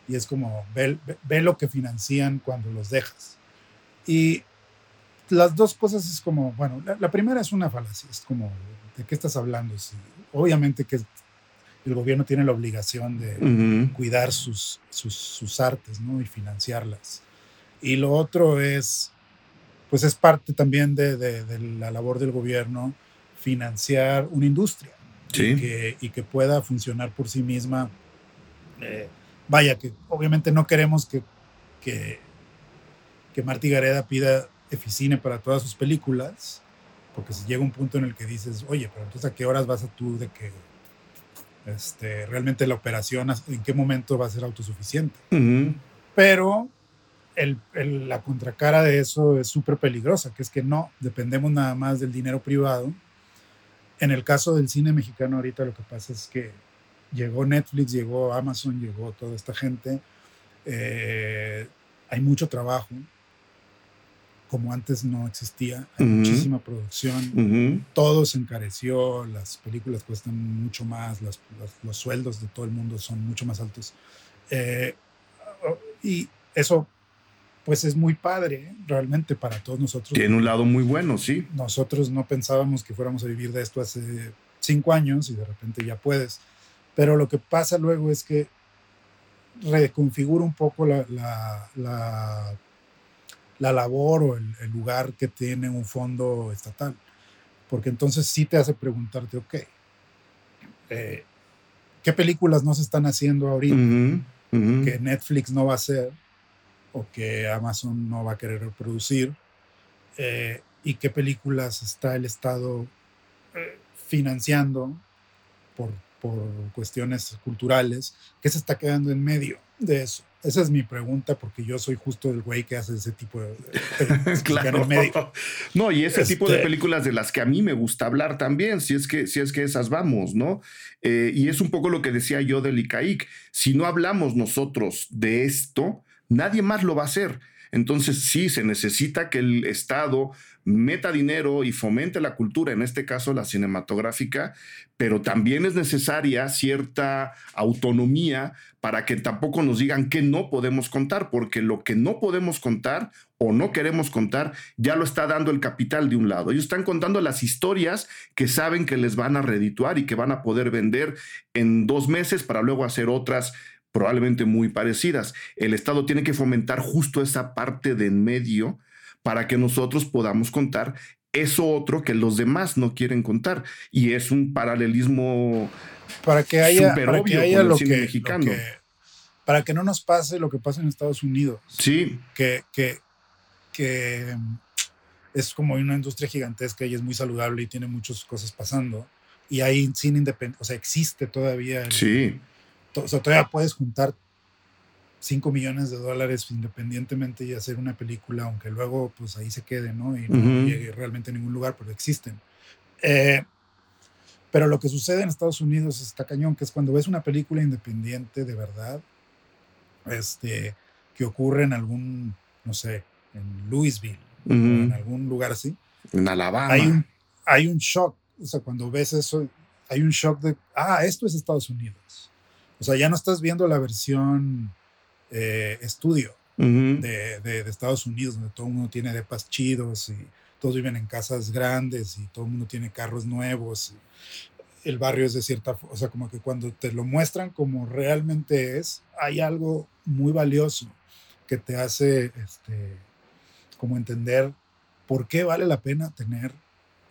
y es como ve, ve, lo que financian cuando los dejas. Y las dos cosas es como, bueno, la, primera es una falacia, es como, ¿de qué estás hablando? obviamente que el gobierno tiene la obligación de cuidar sus, sus, artes ¿no? y financiarlas. Y lo otro es, pues es parte también de, de, la labor del gobierno financiar una industria y, que, y, que, pueda funcionar por sí misma. Eh, vaya, que obviamente no queremos que, que, que Marty Gareda pida eficine para todas sus películas, porque si llega un punto en el que dices, oye, pero entonces a qué horas vas a tú de que este, realmente la operación, en qué momento va a ser autosuficiente. Pero el, la contracara de eso es súper peligrosa, que es que no dependemos nada más del dinero privado. En el caso del cine mexicano ahorita lo que pasa es que llegó Netflix, llegó Amazon, llegó toda esta gente. Eh, hay mucho trabajo, como antes no existía, hay muchísima producción, todo se encareció, las películas cuestan mucho más, los, sueldos de todo el mundo son mucho más altos. Eh, y eso pues es muy padre realmente para todos nosotros.
Tiene un lado muy bueno, sí.
Nosotros no pensábamos que fuéramos a vivir de esto hace cinco años y de repente ya puedes. Pero lo que pasa luego es que reconfigura un poco la, la, la, labor o el, lugar que tiene un fondo estatal. Porque entonces sí te hace preguntarte, ok, eh, ¿qué películas no se están haciendo ahorita que Netflix no va a hacer o que Amazon no va a querer reproducir? Eh, ¿Y qué películas está el Estado eh, financiando por por cuestiones culturales, que se está quedando en medio. de eso. Esa es mi pregunta, porque yo soy justo el güey que hace ese tipo de. *laughs*
claro. No, y ese tipo de este películas de las que a mí me gusta hablar también, si es que, si es que esas vamos, ¿no? Eh, y es un poco lo que decía yo del ICAIC. Si no hablamos nosotros de esto, nadie más lo va a hacer. Entonces sí, se necesita que el Estado meta dinero y fomente la cultura, en este caso la cinematográfica, pero también es necesaria cierta autonomía para que tampoco nos digan que no podemos contar, porque lo que no podemos contar o no queremos contar ya lo está dando el capital de un lado. Ellos están contando las historias que saben que les van a redituar y que van a poder vender en dos meses para luego hacer otras probablemente muy parecidas. El Estado tiene que fomentar justo esa parte de en medio para que nosotros podamos contar eso otro que los demás no quieren contar. Y es un paralelismo
para que haya, para que haya lo, que, mexicano. para que no nos pase lo que pasa en Estados Unidos.
Sí.
Que, que, que es como una industria gigantesca y es muy saludable y tiene muchas cosas pasando. Y hay cine independiente, o sea, existe todavía.
sí
o sea, todavía puedes juntar 5 millones de dólares independientemente y hacer una película, aunque luego pues ahí se quede, ¿no? Y no llegue realmente a ningún lugar, pero existen. Eh, pero lo que sucede en Estados Unidos está cañón, que es cuando ves una película independiente de verdad, este, que ocurre en algún, no sé, en Louisville, o en algún lugar así.
En Alabama.
Hay un, hay un shock, o sea, cuando ves eso, hay un shock de, ah, esto es Estados Unidos. O sea, ya no estás viendo la versión eh, estudio de, de, Estados Unidos, donde todo el mundo tiene depas chidos y todos viven en casas grandes y todo el mundo tiene carros nuevos. el barrio es de cierta o sea, como que cuando te lo muestran como realmente es, hay algo muy valioso que te hace este, como entender por qué vale la pena tener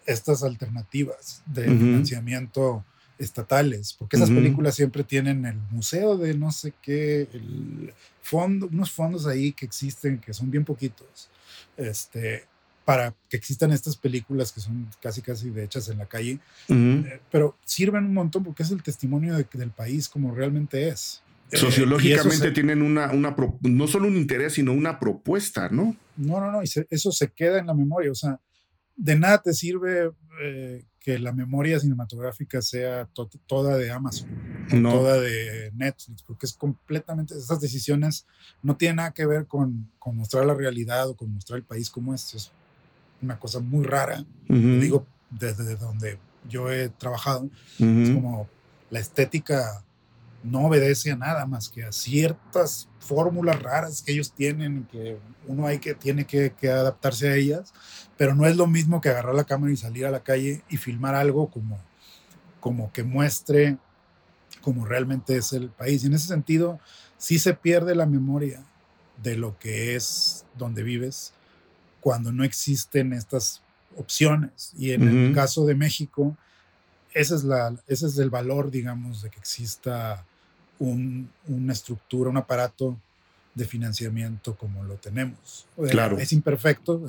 estas alternativas de financiamiento estatales, porque esas películas siempre tienen el museo de no sé qué, el fondo, unos fondos ahí que existen, que son bien poquitos, este, para que existan estas películas que son casi casi de hechas en la calle, eh, pero sirven un montón porque es el testimonio del país como realmente es.
Eh, Sociológicamente tienen una, una, no solo un interés, sino una propuesta, ¿no?
No, no, no, y eso se queda en la memoria, o sea, de nada te sirve eh, que la memoria cinematográfica sea toda de Amazon, toda de Netflix, porque es completamente, esas decisiones no tienen nada que ver con, con, mostrar la realidad o con mostrar el país como es, es una cosa muy rara, digo, desde donde yo he trabajado, es como la estética no obedece a nada más que a ciertas fórmulas raras que ellos tienen y que uno hay que, tiene que, adaptarse a ellas, pero no es lo mismo que agarrar la cámara y salir a la calle y filmar algo como, como que muestre como realmente es el país. Y en ese sentido, sí se pierde la memoria de lo que es donde vives cuando no existen estas opciones. Y en el caso de México, ese es, la, ese es el valor, digamos, de que exista una estructura, un aparato de financiamiento como lo tenemos.
Claro.
Es imperfecto,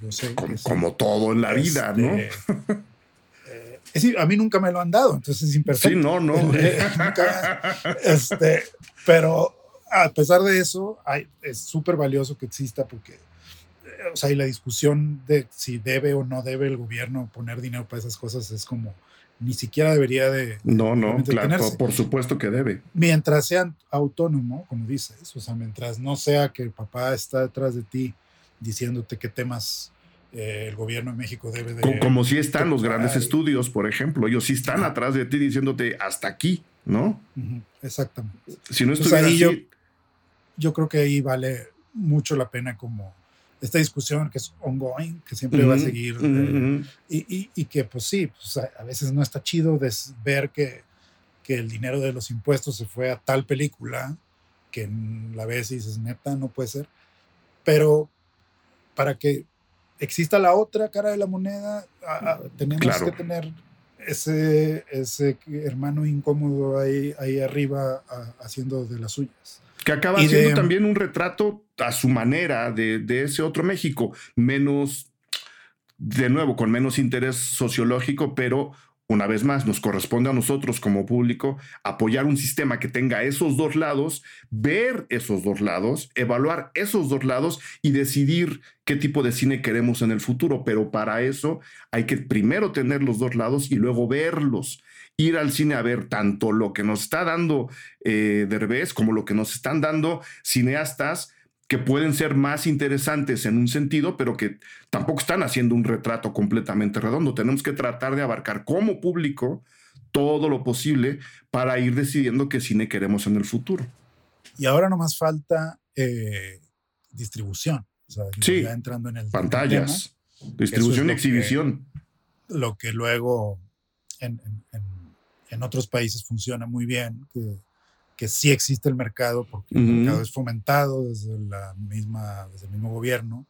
yo
sé. Como, todo en la vida, ¿no?
Este, eh, a mí nunca me lo han dado, entonces es imperfecto.
Sí, no, no. *laughs*
este, pero a pesar de eso, hay, es súper valioso que exista porque, eh, o sea, y la discusión de si debe o no debe el gobierno poner dinero para esas cosas es como ni siquiera debería de...
No, no, claro, por supuesto que debe.
Mientras sea autónomo, como dices, o sea, mientras no sea que el papá está detrás de ti diciéndote qué temas eh, el gobierno de México debe de...
Como, si están los grandes estudios, por ejemplo, ellos sí están atrás de ti diciéndote hasta aquí, ¿no?
exactamente.
Si no estuviera ahí
yo, yo creo que ahí vale mucho la pena como esta discusión que es ongoing, que siempre va a seguir, eh, y, y, que pues sí, pues a, veces no está chido ver que, que, el dinero de los impuestos se fue a tal película, que la ves y dices, neta, no puede ser, pero para que exista la otra cara de la moneda, tenemos que tener ese, ese hermano incómodo ahí, ahí arriba haciendo de las suyas.
Que acaba siendo también un retrato a su manera de, ese otro México, menos, de nuevo, con menos interés sociológico, pero una vez más, nos corresponde a nosotros como público apoyar un sistema que tenga esos dos lados, ver esos dos lados, evaluar esos dos lados y decidir qué tipo de cine queremos en el futuro. Pero para eso hay que primero tener los dos lados y luego verlos. Ir al cine a ver tanto lo que nos está dando eh, Derbez como lo que nos están dando cineastas que pueden ser más interesantes en un sentido, pero que tampoco están haciendo un retrato completamente redondo. Tenemos que tratar de abarcar como público todo lo posible para ir decidiendo qué cine queremos en el futuro.
Y ahora no más falta eh, distribución.
sí, entrando en el pantallas, distribución y exhibición.
lo que luego en, en, otros países funciona muy bien, que que sí existe el mercado, porque el mercado es fomentado desde, la misma, desde el mismo gobierno,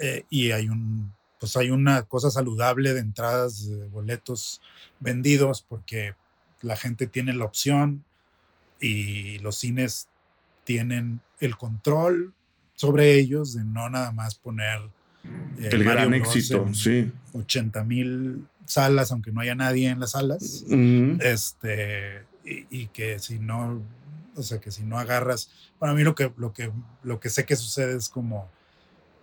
eh, y hay, un, pues hay una cosa saludable de entradas de boletos vendidos, porque la gente tiene la opción y los cines tienen el control sobre ellos de no nada más poner
eh, el gran éxito, sí.
80 mil salas, aunque no haya nadie en las salas, este, y, que si no o sea, que si no agarras, para mí lo que, lo que, lo que sé que sucede es como,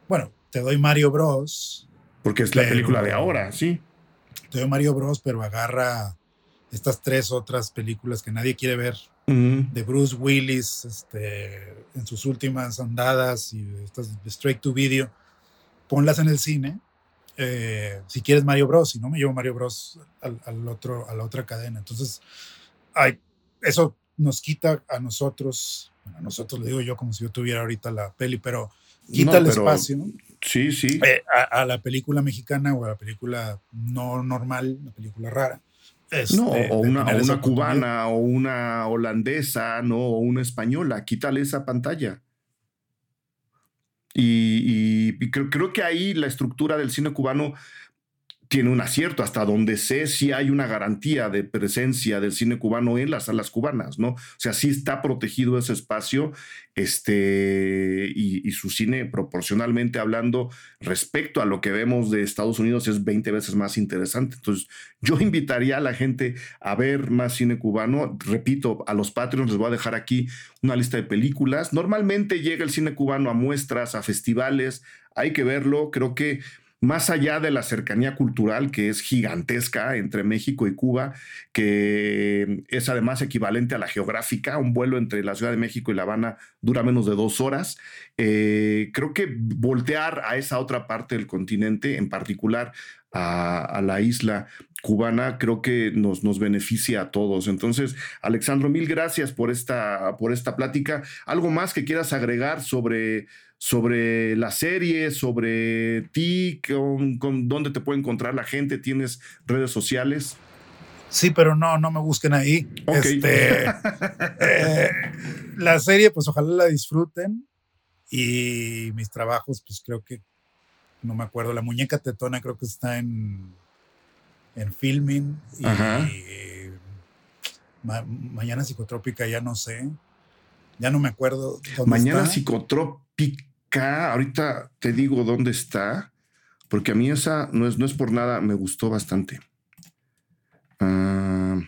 bueno, te doy Mario Bros.
Porque es la película de ahora, sí.
Te doy Mario Bros, pero agarra estas tres otras películas que nadie quiere ver, de Bruce Willis este, en sus últimas andadas y estas de Straight to Video, ponlas en el cine. Eh, si quieres Mario Bros, si no me llevo Mario Bros al, al, otro, a la otra cadena. Entonces, hay, eso nos quita a nosotros, a nosotros le digo yo como si yo tuviera ahorita la peli, pero quita el espacio
sí, sí.
Eh, a, la película mexicana o a la película no normal, la película rara.
Este, no, o una, una cubana o una holandesa, ¿no? O una española, quítale esa pantalla. Y, creo, creo, que ahí la estructura del cine cubano tiene un acierto, hasta donde sé si hay una garantía de presencia del cine cubano en las salas cubanas, ¿no? O sea, sí está protegido ese espacio, este, y, su cine proporcionalmente hablando respecto a lo que vemos de Estados Unidos es 20 veces más interesante. Entonces, yo invitaría a la gente a ver más cine cubano. Repito, a los Patreons les voy a dejar aquí una lista de películas. Normalmente llega el cine cubano a muestras, a festivales, hay que verlo, creo que más allá de la cercanía cultural que es gigantesca entre México y Cuba, que es además equivalente a la geográfica, un vuelo entre la Ciudad de México y La Habana dura menos de dos horas, eh, creo que voltear a esa otra parte del continente, en particular a, la isla cubana, creo que nos, nos, beneficia a todos. Entonces, Alexandro, mil gracias por esta, por esta plática. ¿Algo más que quieras agregar sobre, sobre la serie, sobre ti, con, dónde te puede encontrar la gente, tienes redes sociales.
Sí, pero no, no me busquen ahí. Este, eh, la serie, pues ojalá la disfruten. Y mis trabajos, pues creo que, no me acuerdo, la muñeca tetona creo que está en, en filming. Y, mañana psicotrópica ya no sé. Ya no me acuerdo.
Mañana psicotrópica ahorita te digo dónde está, porque a mí esa no es, no es por nada, me gustó bastante.
Ah,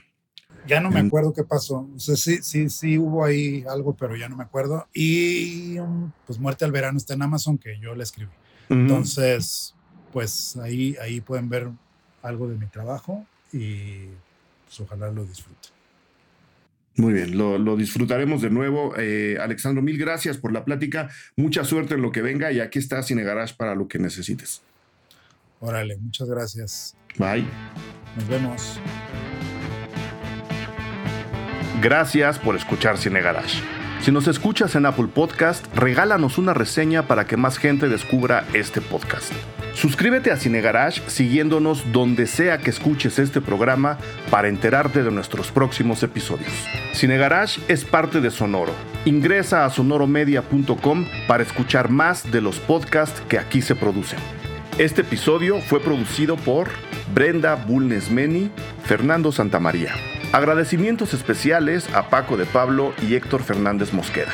ya no me acuerdo qué pasó. O sea, sí, sí, sí hubo ahí algo, pero ya no me acuerdo. Y um, pues Muerte al Verano está en Amazon, que yo la escribí. Entonces, pues ahí, ahí pueden ver algo de mi trabajo y pues ojalá lo disfruten.
Muy bien, lo, disfrutaremos de nuevo. Eh, Alexandro, mil gracias por la plática. Mucha suerte en lo que venga y aquí está Cine Garage para lo que necesites.
Órale, muchas gracias.
Bye.
Nos vemos.
Gracias por escuchar Cine Garage. Si nos escuchas en Apple Podcast, regálanos una reseña para que más gente descubra este podcast. Suscríbete a Cine Garage siguiéndonos donde sea que escuches este programa para enterarte de nuestros próximos episodios. Cine Garage es parte de Sonoro. Ingresa a sonoromedia.com para escuchar más de los podcasts que aquí se producen. Este episodio fue producido por Brenda Bulnesmeni, Fernando Santamaría. Agradecimientos especiales a Paco de Pablo y Héctor Fernández Mosqueda.